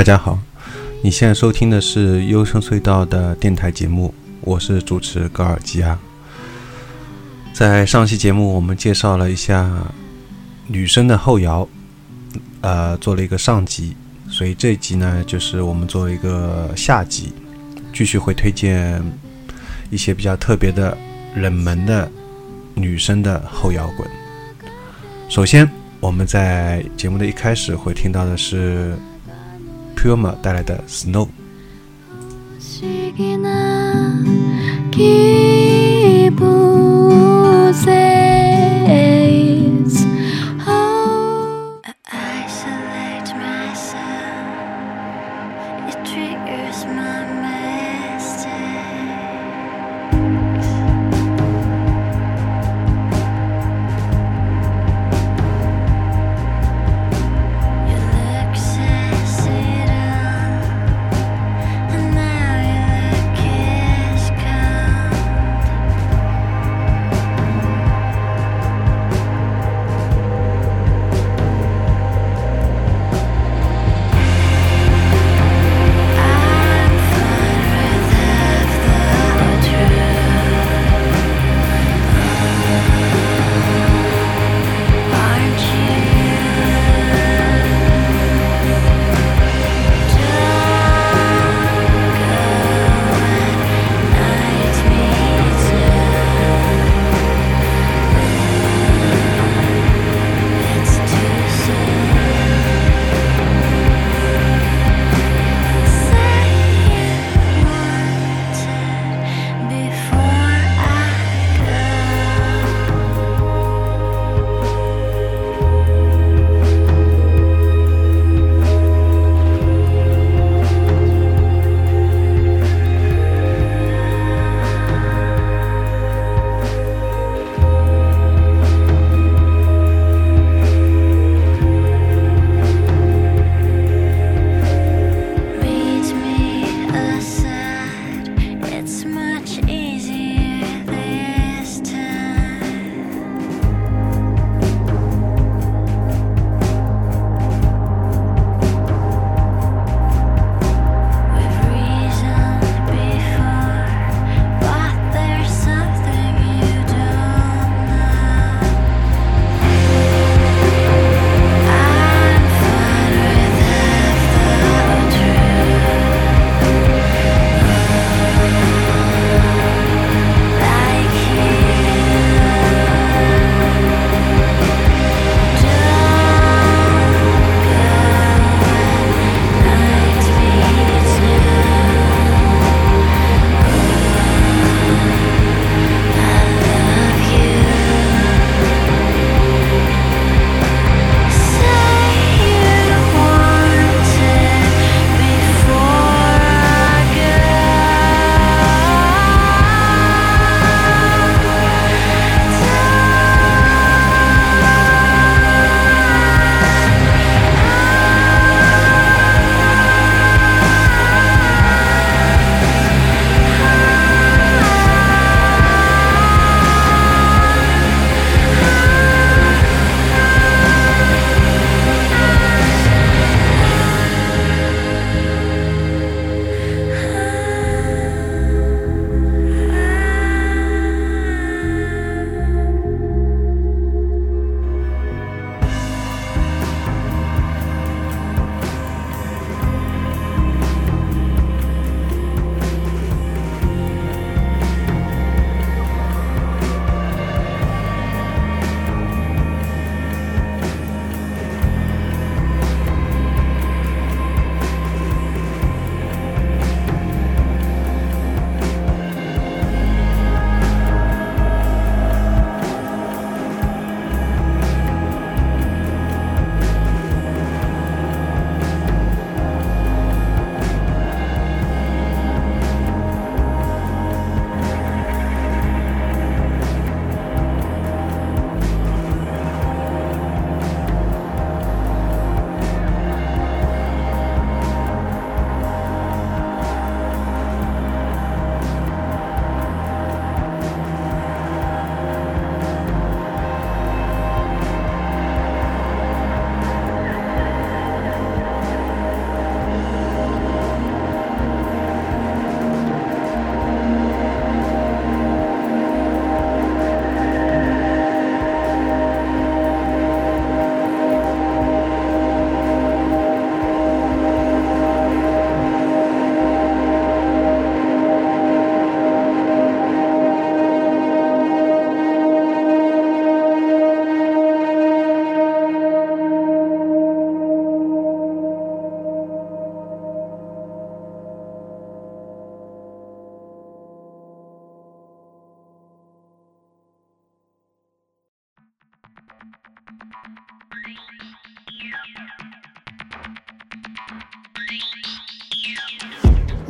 大家好，你现在收听的是优声隧道的电台节目，我是主持高尔基亚。在上期节目，我们介绍了一下女生的后摇，呃，做了一个上集，所以这一集呢，就是我们做一个下集，继续会推荐一些比较特别的、冷门的女生的后摇滚。首先，我们在节目的一开始会听到的是 Puma 带来的《Snow》。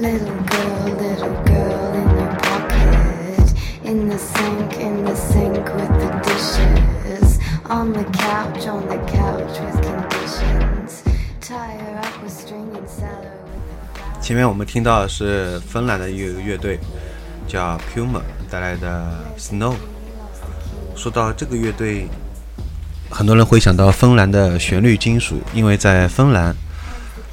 Little girl, little girl in your pocket. In the sink, in the sink with the dishes. On the couch, on the couch with conditions. Tie her up with string and salary. 前面我们听到的是芬兰的一个乐队叫 Puma 带来的 Snow。说到这个乐队，很多人会想到芬兰的旋律金属，因为在芬兰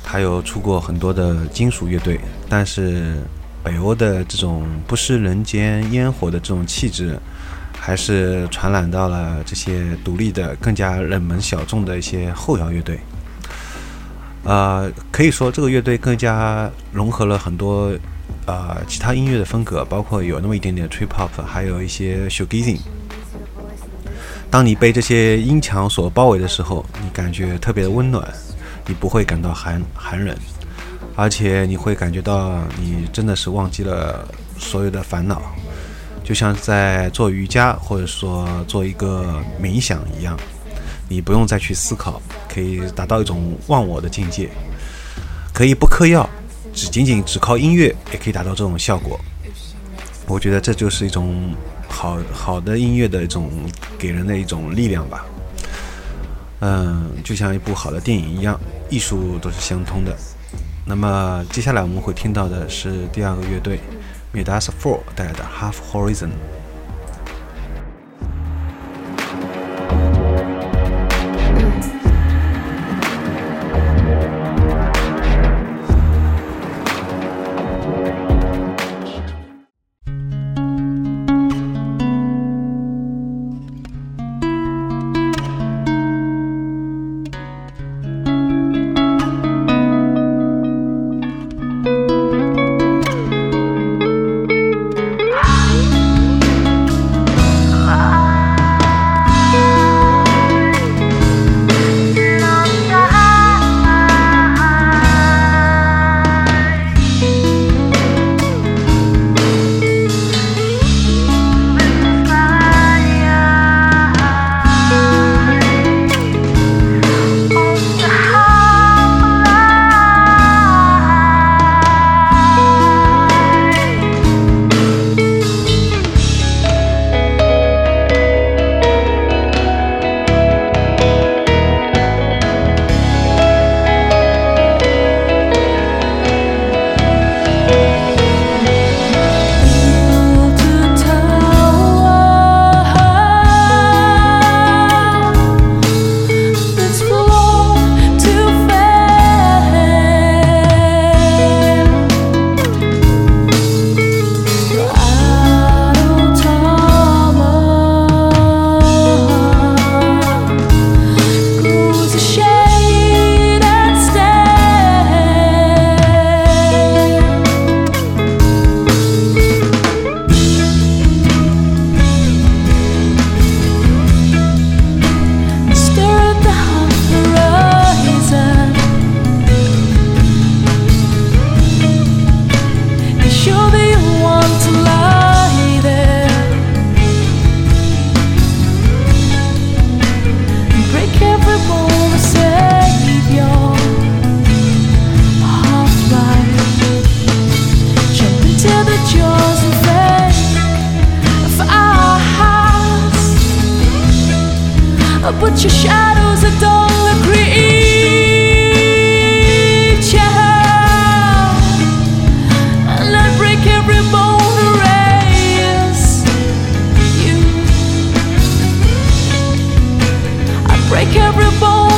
还有出过很多的金属乐队，但是北欧的这种不食人间烟火的这种气质，还是传染到了这些独立的、更加冷门小众的一些后摇乐队。呃，可以说这个乐队更加融合了很多呃其他音乐的风格，包括有那么一点点 trip hop，还有一些 shoegazing。当你被这些音墙所包围的时候，你感觉特别的温暖，你不会感到寒寒冷，而且你会感觉到你真的是忘记了所有的烦恼，就像在做瑜伽或者说做一个冥想一样，你不用再去思考，可以达到一种忘我的境界，可以不嗑药，只仅仅只靠音乐也可以达到这种效果。我觉得这就是一种好好的音乐的一种给人的一种力量吧。嗯，就像一部好的电影一样，艺术都是相通的。那么接下来我们会听到的是第二个乐队 Midas Four 带来的 Half Horizon。Break every bone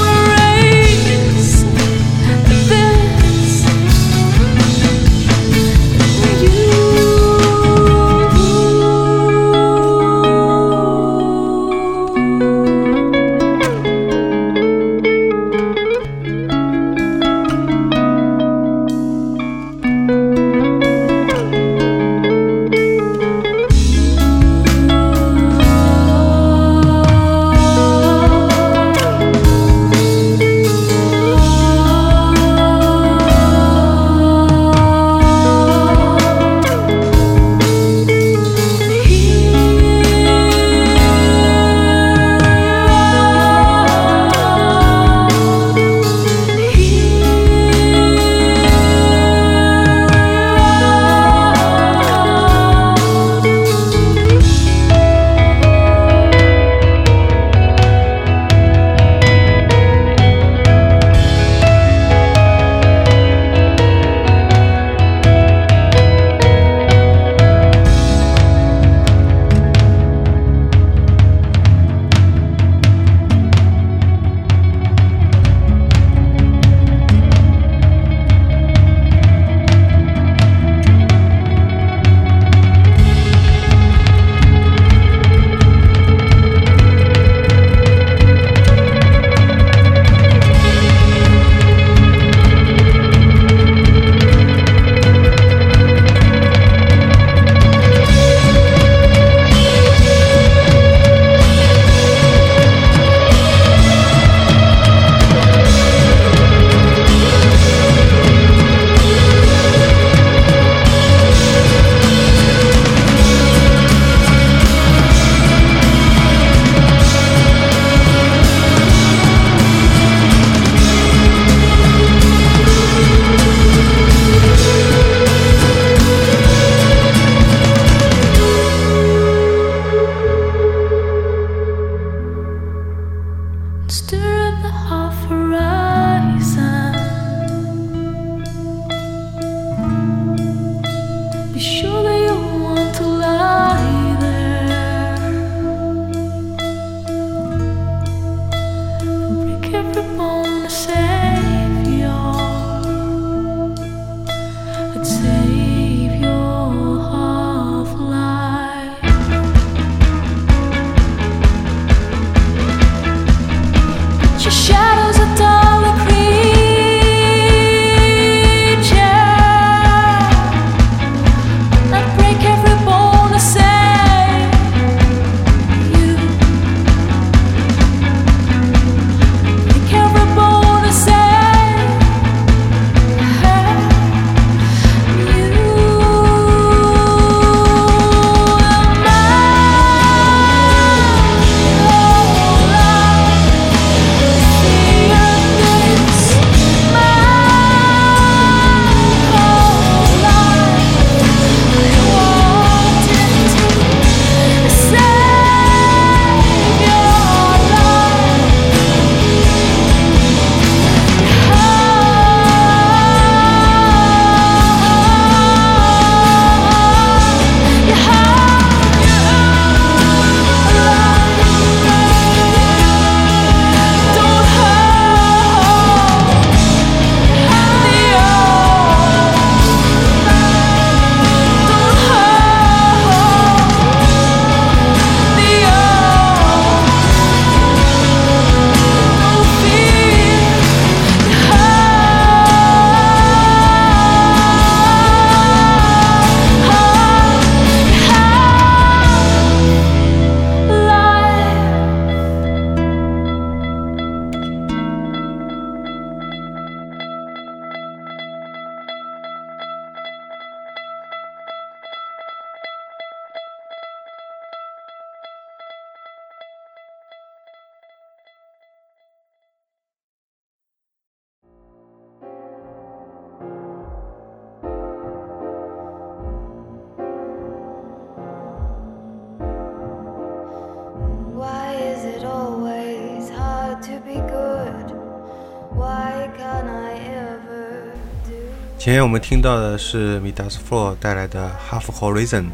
前面我们听到的是 Midas Floor 带来的 Half Horizon。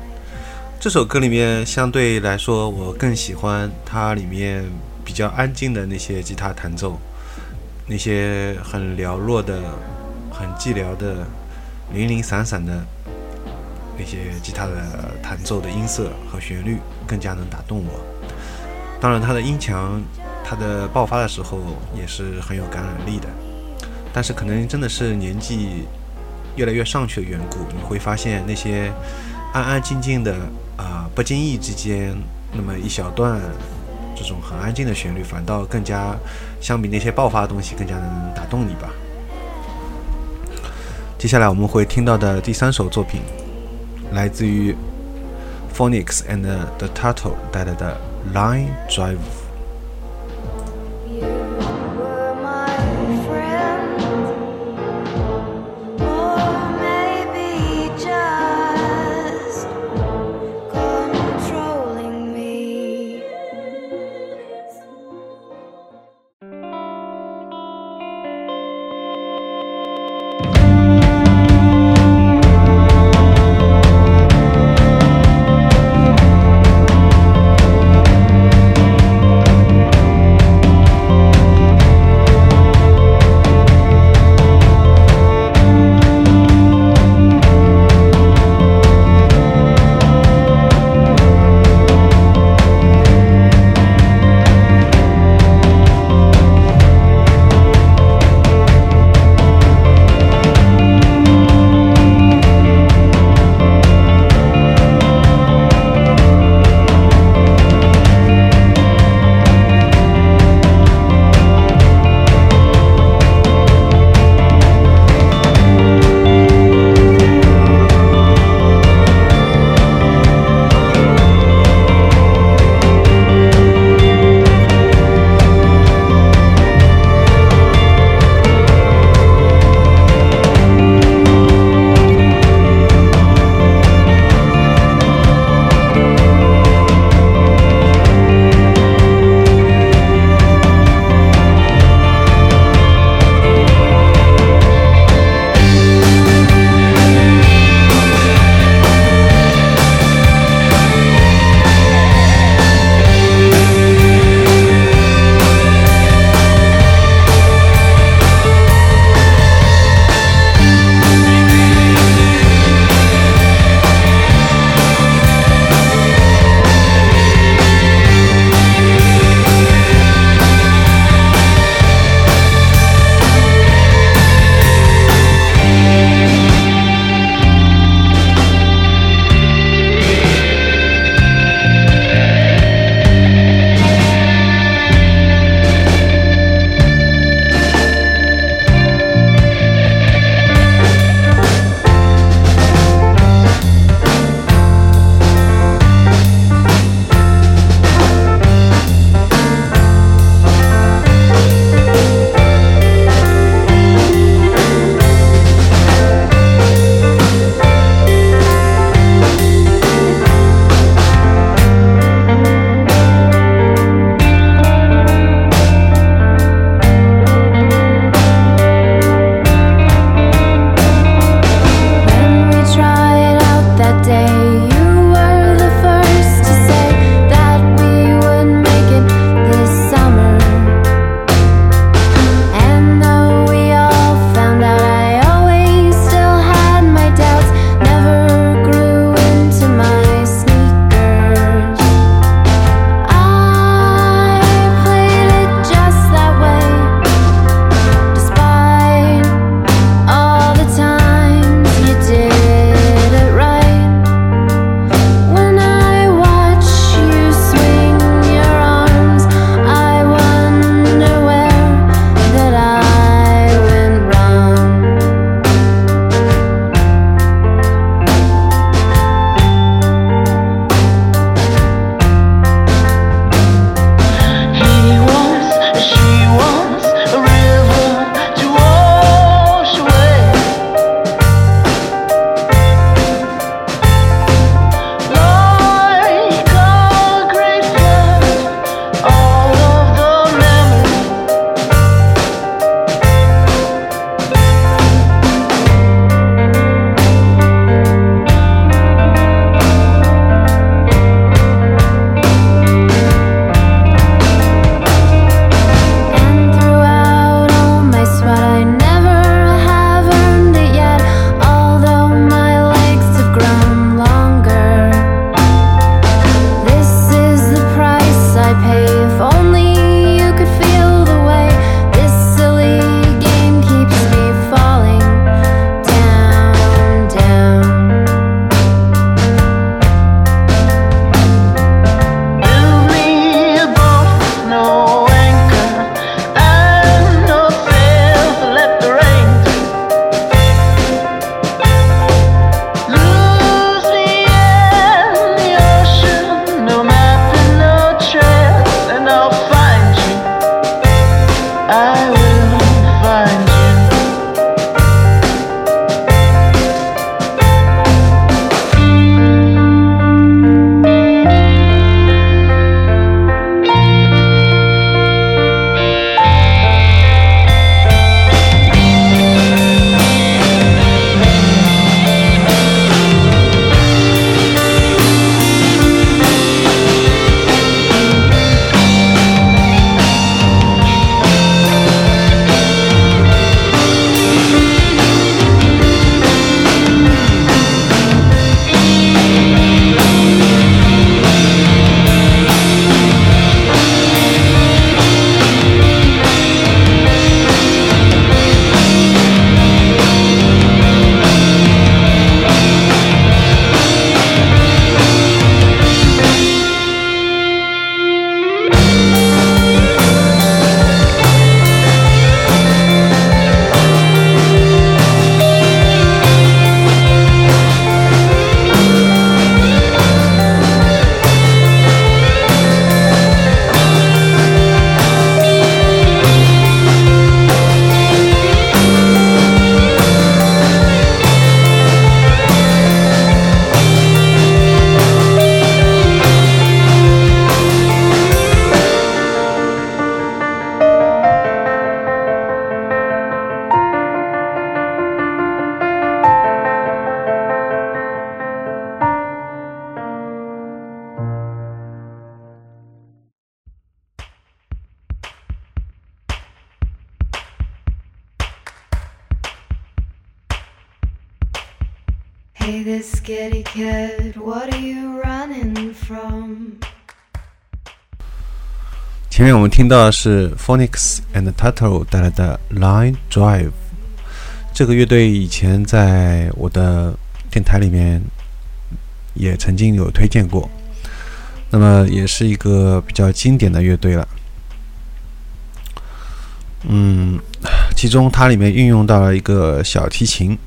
这首歌里面相对来说，我更喜欢它里面比较安静的那些吉他弹奏，那些很寥落的、很寂寥的、零零散散的那些吉他的弹奏的音色和旋律，更加能打动我。当然，它的音强，它的爆发的时候也是很有感染力的。但是，可能真的是年纪越来越上去的缘故，你会发现那些安安静静的。啊，不经意之间，那么一小段这种很安静的旋律，反倒更加相比那些爆发的东西更加能打动你吧。接下来我们会听到的第三首作品，来自于 Phonics and the Turtle 带来的《Line Drive》。Hey there, scaredy cat, what are you running from? 前面我们听到的是 Phonics and Turtle 带来的 Line Drive。这个乐队以前在我的电台里面也曾经有推荐过，那么也是一个比较经典的乐队了。嗯，其中它里面运用到了一个小提琴，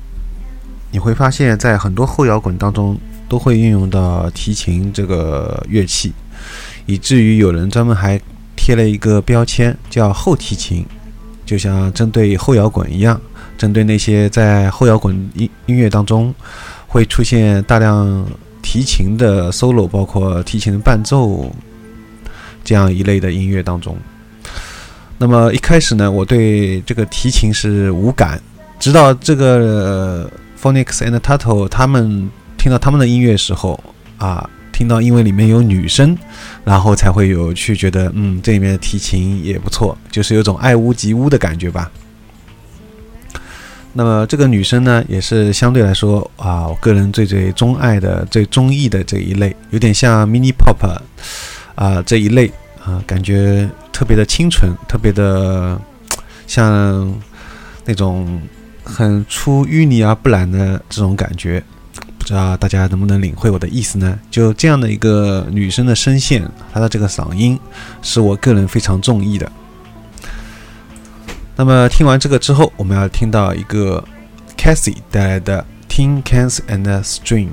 你会发现在很多后摇滚当中都会运用到提琴这个乐器，以至于有人专门还贴了一个标签叫后提琴，就像针对后摇滚一样，针对那些在后摇滚音音乐当中会出现大量提琴的 solo，包括提琴的伴奏这样一类的音乐当中。那么一开始呢，我对这个提琴是无感，直到这个、Phonics and Turtle 他们听到他们的音乐时候啊，听到因为里面有女生，然后才会有去觉得，嗯，这里面的提琴也不错，就是有种爱屋及乌的感觉吧。那么这个女生呢，也是相对来说啊，我个人最最钟爱的、最中意的这一类，有点像 mini pop 啊这一类啊，感觉特别的清纯，特别的像那种很出淤泥而不染的这种感觉。不知道大家能不能领会我的意思呢？就这样的一个女生的声线，她的这个嗓音是我个人非常中意的。那么听完这个之后，我们要听到一个 Cassie 带来的《Tin Cans and String》。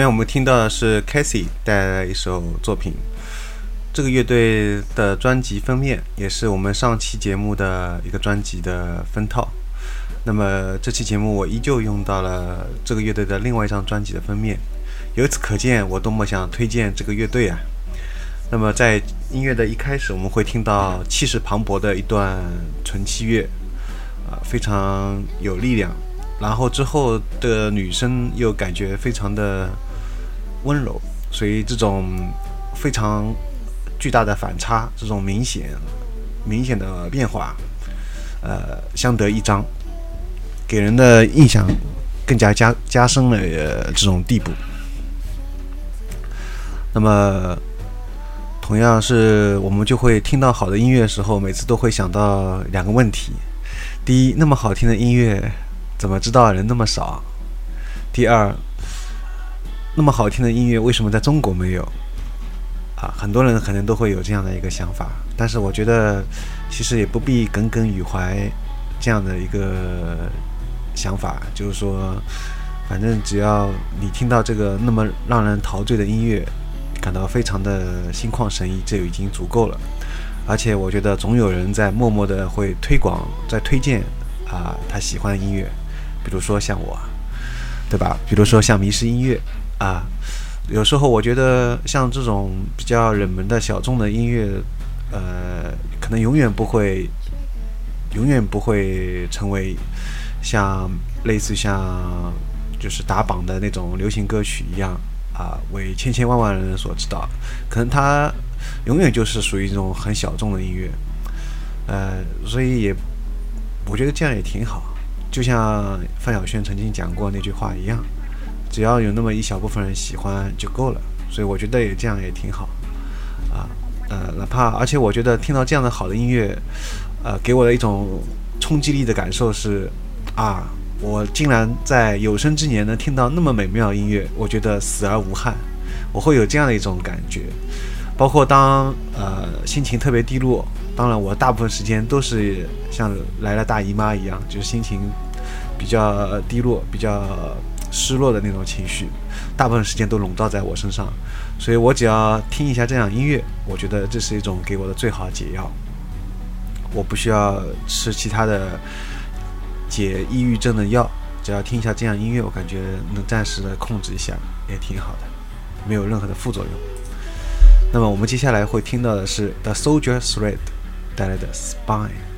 面我们听到的是 Casey 带来一首作品，这个乐队的专辑封面也是我们上期节目的一个专辑的封套。那么这期节目我依旧用到了这个乐队的另外一张专辑的封面，由此可见我多么想推荐这个乐队啊！那么在音乐的一开始，我们会听到气势磅礴的一段纯器乐，啊，非常有力量。然后之后的女声又感觉非常的温柔，所以这种非常巨大的反差，这种明显明显的变化，呃，相得益彰。给人的印象更加加加深了这种地步。那么，同样是我们就会听到好的音乐的时候，每次都会想到两个问题：第一，那么好听的音乐，怎么知道人那么少？第二，那么好听的音乐为什么在中国没有？啊，很多人可能都会有这样的一个想法，但是我觉得其实也不必耿耿于怀这样的一个。想法就是说，反正只要你听到这个那么让人陶醉的音乐，感到非常的心旷神怡，这就已经足够了。而且我觉得总有人在默默的会推广、在推荐啊他喜欢的音乐，比如说像我，对吧？比如说像迷失音乐啊，有时候我觉得像这种比较冷门的小众的音乐，呃，可能永远不会，永远不会成为。像类似像就是打榜的那种流行歌曲一样啊，为千千万万人所知道，可能它永远就是属于一种很小众的音乐，呃，所以也我觉得这样也挺好。就像范晓萱曾经讲过那句话一样，只要有那么一小部分人喜欢就够了。所以我觉得也这样也挺好啊，呃，哪怕而且我觉得听到这样的好的音乐，呃，给我的一种冲击力的感受是。啊！我竟然在有生之年能听到那么美妙的音乐，我觉得死而无憾。我会有这样的一种感觉，包括当呃心情特别低落，当然我大部分时间都是像来了大姨妈一样，就是心情比较低落、比较失落的那种情绪，大部分时间都笼罩在我身上。所以我只要听一下这样音乐，我觉得这是一种给我的最好解药。我不需要吃其他的。解抑郁症的药，只要听一下这样音乐，我感觉能暂时的控制一下，也挺好的，没有任何的副作用。那么我们接下来会听到的是 The Soldier Thread 带来的 Spine。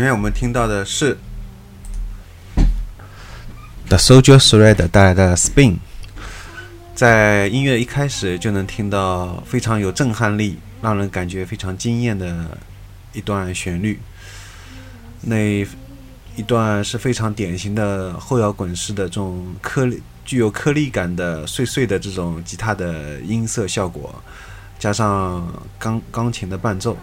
前面我们听到的是 The Soldier Thread 带来的 Spin，在音乐一开始就能听到非常有震撼力，让人感觉非常惊艳的一段旋律。那一段是非常典型的后摇滚式的这种颗粒、具有颗粒感的碎碎的这种吉他的音色效果，加上钢钢琴的伴奏。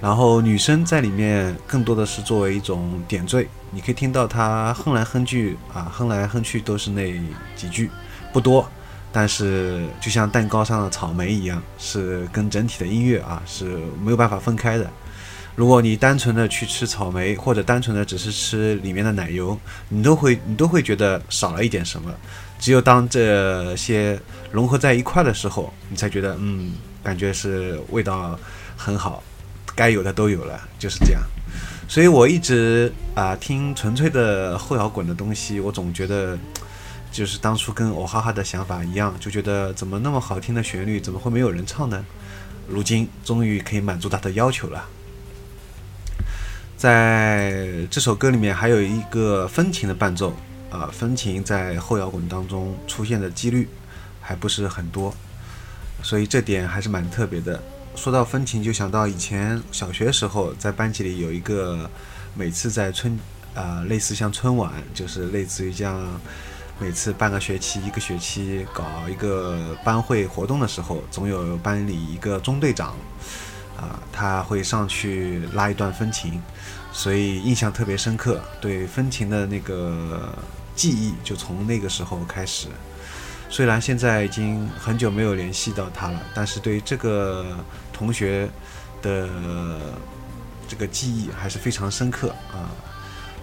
然后女生在里面更多的是作为一种点缀，你可以听到她哼来哼去啊，哼来哼去都是那几句，不多，但是就像蛋糕上的草莓一样，是跟整体的音乐啊是没有办法分开的。如果你单纯的去吃草莓，或者单纯的只是吃里面的奶油，你都会你都会觉得少了一点什么。只有当这些融合在一块的时候，你才觉得嗯，感觉是味道很好。该有的都有了，就是这样。所以我一直啊、听纯粹的后摇滚的东西，我总觉得就是当初跟我哈哈的想法一样，就觉得怎么那么好听的旋律，怎么会没有人唱呢？如今终于可以满足他的要求了。在这首歌里面还有一个风琴的伴奏，啊、风琴在后摇滚当中出现的几率还不是很多，所以这点还是蛮特别的。说到风琴，就想到以前小学时候在班级里有一个，每次在春啊、类似像春晚，就是类似于这样，每次半个学期一个学期搞一个班会活动的时候，总有班里一个中队长啊、他会上去拉一段风琴，所以印象特别深刻，对风琴的那个记忆就从那个时候开始。虽然现在已经很久没有联系到他了，但是对于这个同学的这个记忆还是非常深刻啊。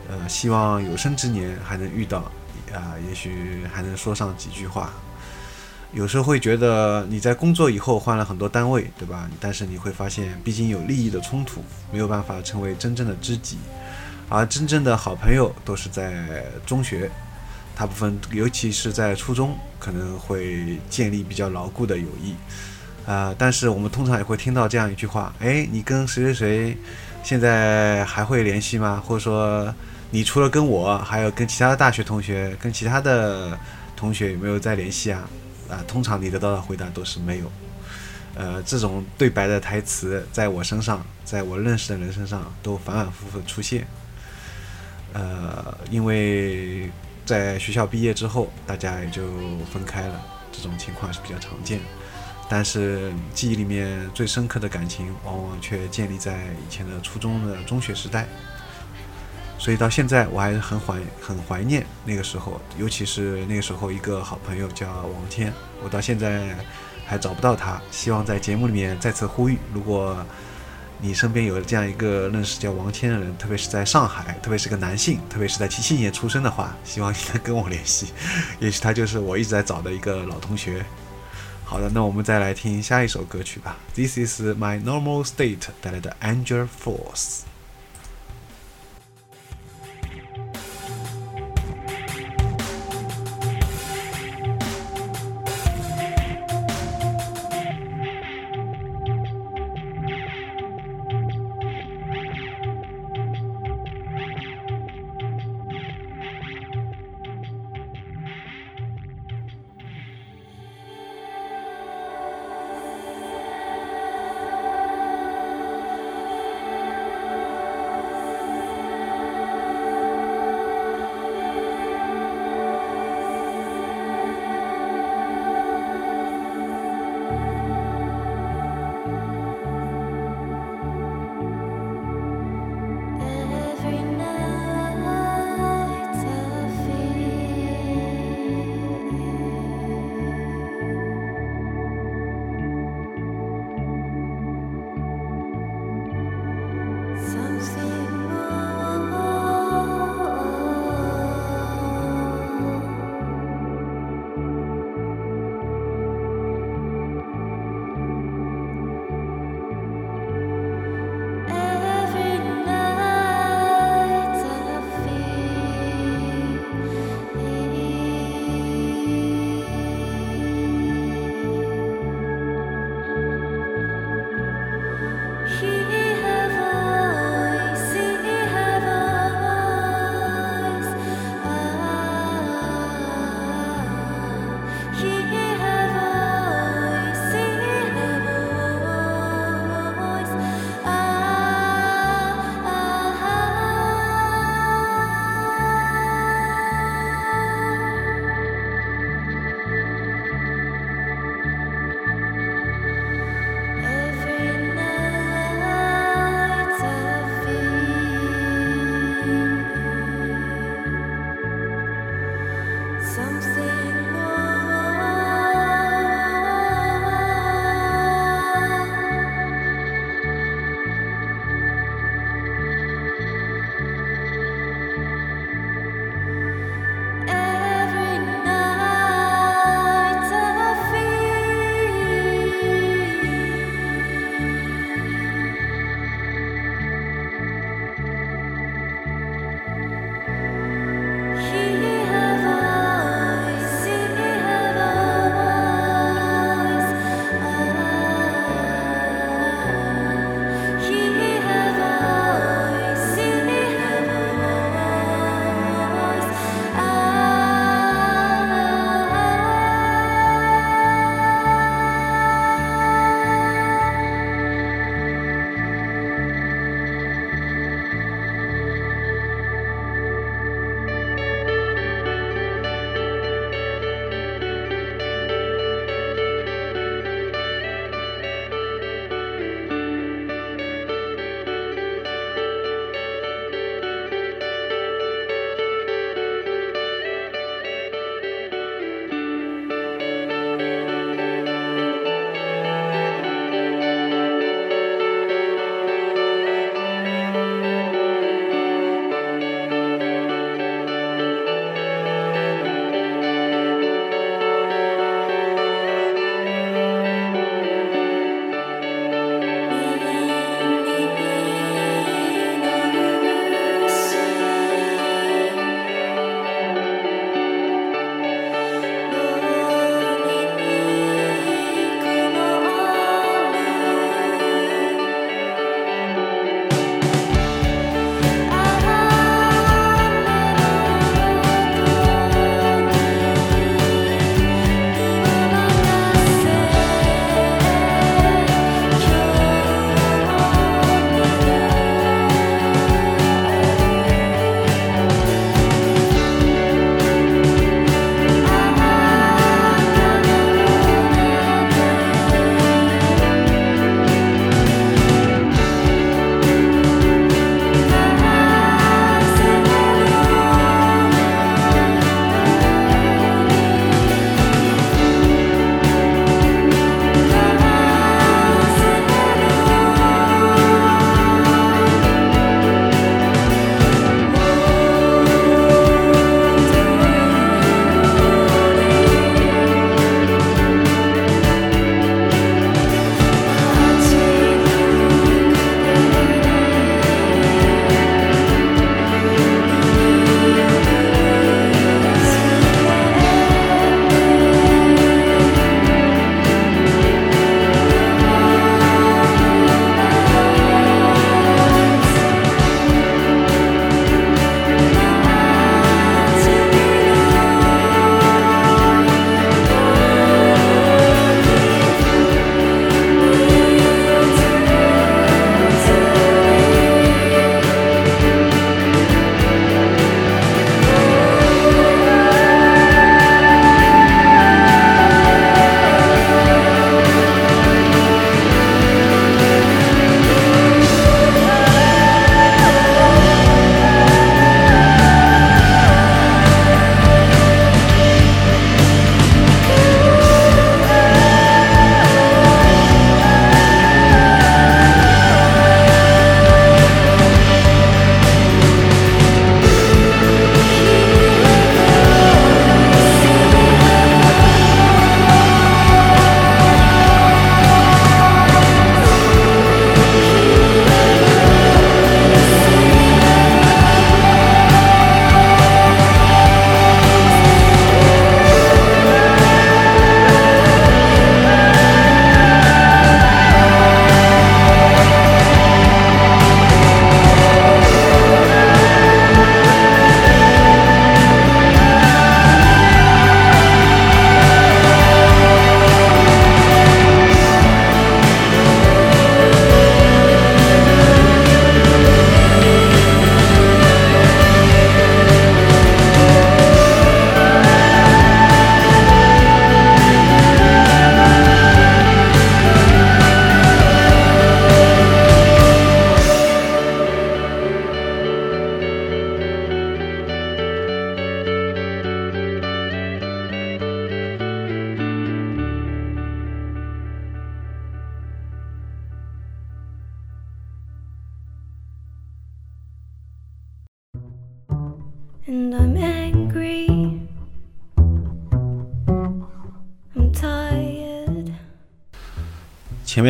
呃，希望有生之年还能遇到啊，也许还能说上几句话。有时候会觉得你在工作以后换了很多单位，对吧？但是你会发现，毕竟有利益的冲突，没有办法成为真正的知己，而真正的好朋友都是在中学。大部分，尤其是在初中，可能会建立比较牢固的友谊。啊、但是我们通常也会听到这样一句话：哎，你跟谁谁谁现在还会联系吗？或者说，你除了跟我，还有跟其他的大学同学、跟其他的同学有没有在联系啊？啊、通常你得到的回答都是没有。呃，这种对白的台词，在我身上，在我认识的人身上，都反反复复出现。呃，因为在学校毕业之后，大家也就分开了，这种情况是比较常见。但是记忆里面最深刻的感情，往往却建立在以前的初中的中学时代。所以到现在，我还是很怀很怀念那个时候，尤其是那个时候一个好朋友叫王天，我到现在还找不到他。希望在节目里面再次呼吁，如果你身边有这样一个认识叫王谦的人，特别是在上海，特别是个男性，特别是在七七年出生的话，希望你能跟我联系。也许他就是我一直在找的一个老同学。好的，那我们再来听下一首歌曲吧。This is my normal state 带来的 Angel Force。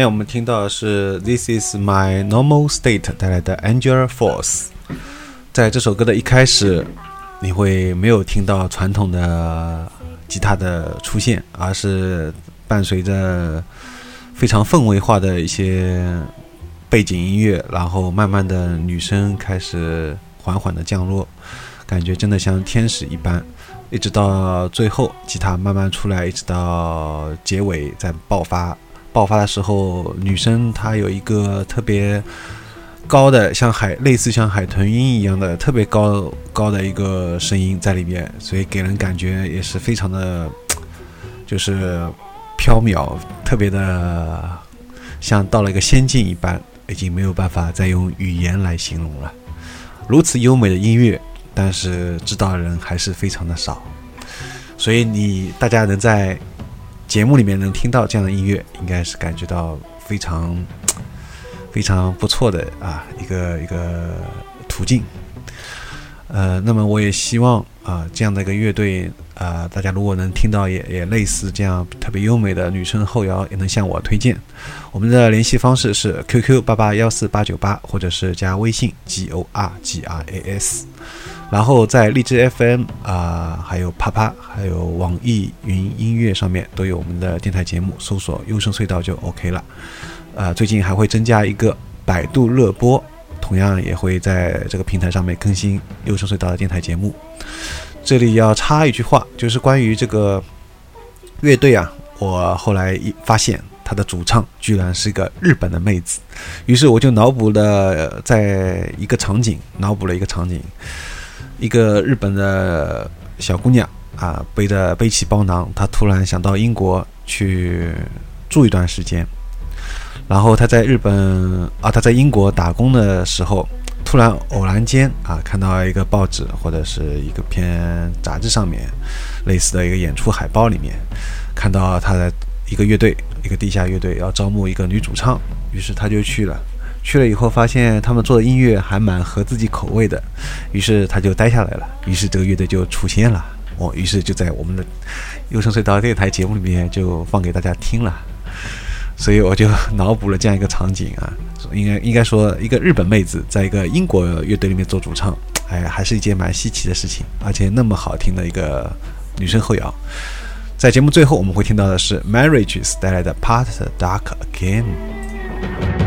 我们听到的是《This Is My Normal State》带来的 Angel Force。在这首歌的一开始，你会没有听到传统的吉他的出现，而是伴随着非常氛围化的一些背景音乐，然后慢慢的女声开始缓缓的降落，感觉真的像天使一般，一直到最后吉他慢慢出来，一直到结尾再爆发。爆发的时候，女生她有一个特别高的，像海类似像海豚音一样的特别高高的一个声音在里面，所以给人感觉也是非常的，就是飘渺，特别的像到了一个仙境一般，已经没有办法再用语言来形容了。如此优美的音乐，但是知道的人还是非常的少，所以你大家能在节目里面能听到这样的音乐，应该是感觉到非常非常不错的啊一个一个途径。呃，那么我也希望啊、这样的一个乐队啊、大家如果能听到也也类似这样特别优美的女声后摇，也能向我推荐。我们的联系方式是 QQ 八八幺四八九八，或者是加微信 G O R G R A S。然后在荔枝 FM 啊、还有啪啪，还有网易云音乐上面都有我们的电台节目，搜索“优声隧道”就 OK 了。呃，最近还会增加一个百度热播，同样也会在这个平台上面更新优声隧道的电台节目。这里要插一句话，就是关于这个乐队啊，我后来一发现他的主唱居然是个日本的妹子，于是我就脑补了在一个场景，脑补了一个场景，一个日本的小姑娘啊，背着背起包囊，她突然想到英国去住一段时间，然后她在日本啊，她在英国打工的时候，突然偶然间啊，看到一个报纸或者是一个篇杂志上面，类似的一个演出海报里面，看到她的一个乐队，一个地下乐队要招募一个女主唱，于是她就去了。去了以后，发现他们做的音乐还蛮合自己口味的，于是他就待下来了。于是这个乐队就出现了，哦，于是就在我们的优声隧道电台节目里面就放给大家听了。所以我就脑补了这样一个场景啊，应该应该说一个日本妹子在一个英国乐队里面做主唱，哎，还是一件蛮稀奇的事情，而且那么好听的一个女声后摇。在节目最后，我们会听到的是 Marriages 带来的 Part the Dark Again。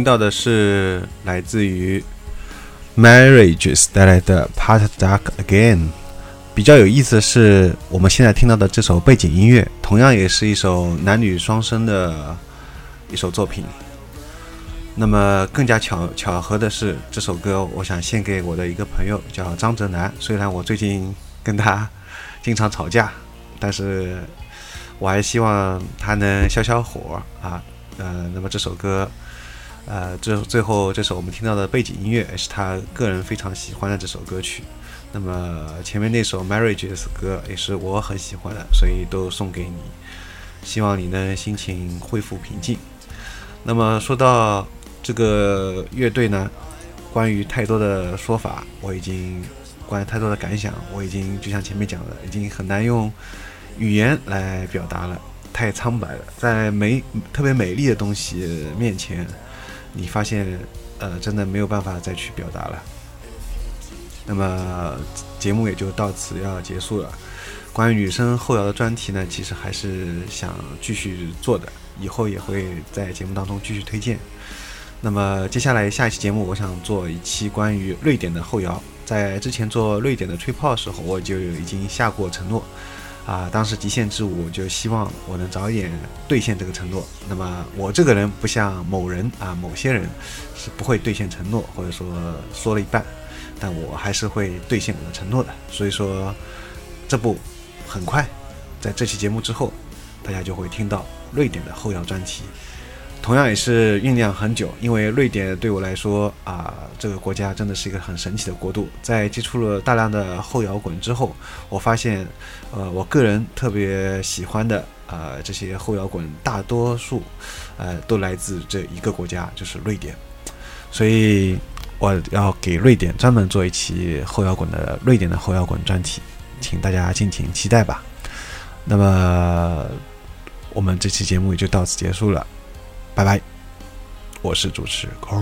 听到的是来自于 Marriages 带来的 Part Dark Again。比较有意思的是，我们现在听到的这首背景音乐，同样也是一首男女双声的一首作品。那么更加巧巧合的是，这首歌我想献给我的一个朋友，叫张泽南。虽然我最近跟他经常吵架，但是我还希望他能消消火啊。呃，那么这首歌，呃，最最后这首我们听到的背景音乐，也是他个人非常喜欢的这首歌曲。那么前面那首《Marriages》歌也是我很喜欢的，所以都送给你，希望你能心情恢复平静。那么说到这个乐队呢，关于太多的说法，我已经关于太多的感想，我已经就像前面讲的，已经很难用语言来表达了，太苍白了。在美特别美丽的东西面前，你发现呃，真的没有办法再去表达了。那么节目也就到此要结束了。关于女生后摇的专题呢，其实还是想继续做的，以后也会在节目当中继续推荐。那么接下来下一期节目，我想做一期关于瑞典的后摇。在之前做瑞典的吹泡的时候，我就已经下过承诺，啊，当时极限之舞就希望我能早一点兑现这个承诺。那么我这个人不像某人啊，某些人是不会兑现承诺，或者说说了一半，但我还是会兑现我的承诺的。所以说，这部很快在这期节目之后，大家就会听到瑞典的后摇专题。同样也是酝酿很久，因为瑞典对我来说啊，这个国家真的是一个很神奇的国度。在接触了大量的后摇滚之后，我发现，呃，我个人特别喜欢的呃这些后摇滚，大多数呃都来自这一个国家，就是瑞典。所以我要给瑞典专门做一期后摇滚的瑞典的后摇滚专题，请大家敬请期待吧。那么我们这期节目也就到此结束了。拜拜，我是主持高